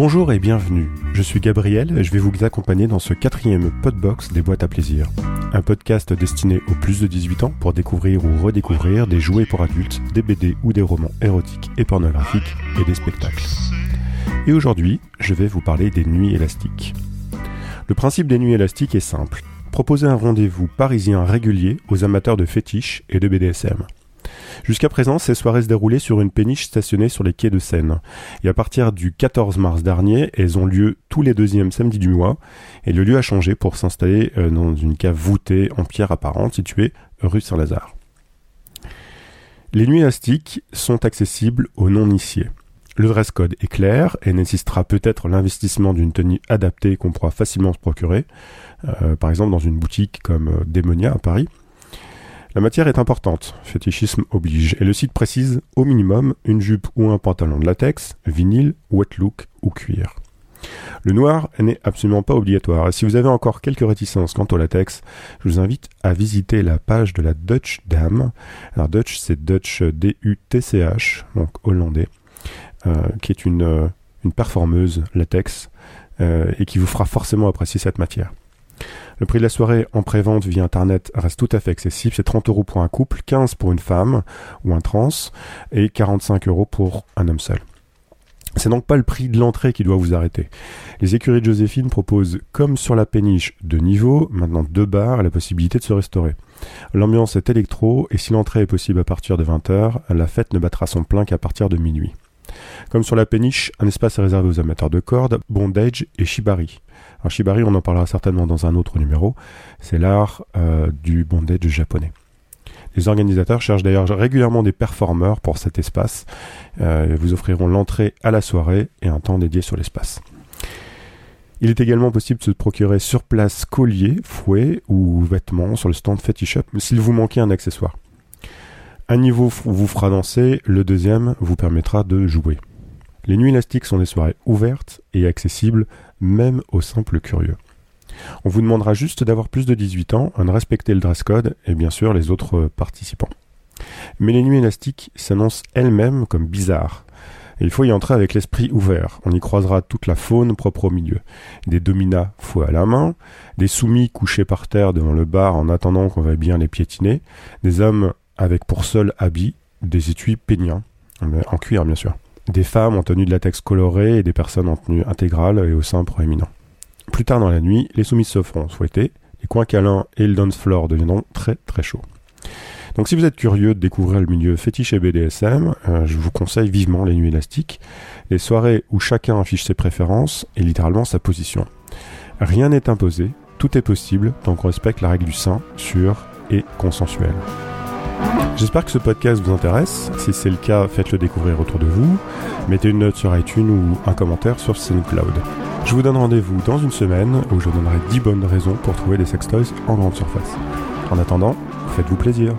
Bonjour et bienvenue. Je suis Gabriel et je vais vous accompagner dans ce quatrième podbox des boîtes à plaisir. Un podcast destiné aux plus de 18 ans pour découvrir ou redécouvrir des jouets pour adultes, des BD ou des romans érotiques et pornographiques et des spectacles. Et aujourd'hui, je vais vous parler des nuits élastiques. Le principe des nuits élastiques est simple. Proposer un rendez-vous parisien régulier aux amateurs de fétiches et de BDSM. Jusqu'à présent, ces soirées se déroulaient sur une péniche stationnée sur les quais de Seine. Et à partir du 14 mars dernier, elles ont lieu tous les deuxièmes samedis du mois. Et le lieu a changé pour s'installer euh, dans une cave voûtée en pierre apparente située rue Saint-Lazare. Les nuits élastiques sont accessibles aux non-initiés. Le dress code est clair et nécessitera peut-être l'investissement d'une tenue adaptée qu'on pourra facilement se procurer, euh, par exemple dans une boutique comme euh, Démonia à Paris. La matière est importante, fétichisme oblige, et le site précise au minimum une jupe ou un pantalon de latex, vinyle, wet look ou cuir. Le noir n'est absolument pas obligatoire, et si vous avez encore quelques réticences quant au latex, je vous invite à visiter la page de la Dutch Dam. Alors Dutch, c'est Dutch D-U-T-C-H, donc hollandais, euh, qui est une, euh, performeuse latex, euh, et qui vous fera forcément apprécier cette matière. Le prix de la soirée en pré-vente via Internet reste tout à fait accessible. C'est 30 euros pour un couple, 15 pour une femme ou un trans et 45 euros pour un homme seul. C'est donc pas le prix de l'entrée qui doit vous arrêter. Les écuries de Joséphine proposent, comme sur la péniche, deux niveaux, maintenant deux bars et la possibilité de se restaurer. L'ambiance est électro et si l'entrée est possible à partir de 20h, la fête ne battra son plein qu'à partir de minuit. Comme sur la péniche, un espace est réservé aux amateurs de cordes, bondage et shibari. Alors shibari, on en parlera certainement dans un autre numéro, c'est l'art euh, du bondage japonais. Les organisateurs cherchent d'ailleurs régulièrement des performeurs pour cet espace. Euh, vous offriront l'entrée à la soirée et un temps dédié sur l'espace. Il est également possible de se procurer sur place collier, fouet ou vêtements sur le stand Fetish Up s'il vous manquait un accessoire. Un niveau vous fera danser, le deuxième vous permettra de jouer. Les nuits élastiques sont des soirées ouvertes et accessibles même aux simples curieux. On vous demandera juste d'avoir plus de 18 ans, de respecter le dress code et bien sûr les autres participants. Mais les nuits élastiques s'annoncent elles-mêmes comme bizarres. Il faut y entrer avec l'esprit ouvert. On y croisera toute la faune propre au milieu. Des dominas fouets à la main, des soumis couchés par terre devant le bar en attendant qu'on veuille bien les piétiner, des hommes avec pour seul habit des étuis péniens, en cuir bien sûr, des femmes en tenue de latex colorée et des personnes en tenue intégrale et au sein proéminent. Plus tard dans la nuit, les soumises se feront souhaiter, les coins câlins et le dance floor deviendront très très chauds. Donc si vous êtes curieux de découvrir le milieu fétiche et BDSM, euh, je vous conseille vivement les nuits élastiques, les soirées où chacun affiche ses préférences et littéralement sa position. Rien n'est imposé, tout est possible tant qu'on respecte la règle du sein, sûr et consensuel. J'espère que ce podcast vous intéresse. Si c'est le cas, faites-le découvrir autour de vous. Mettez une note sur iTunes ou un commentaire sur SoundCloud. Je vous donne rendez-vous dans une semaine où je donnerai 10 bonnes raisons pour trouver des sextoys en grande surface. En attendant, faites-vous plaisir.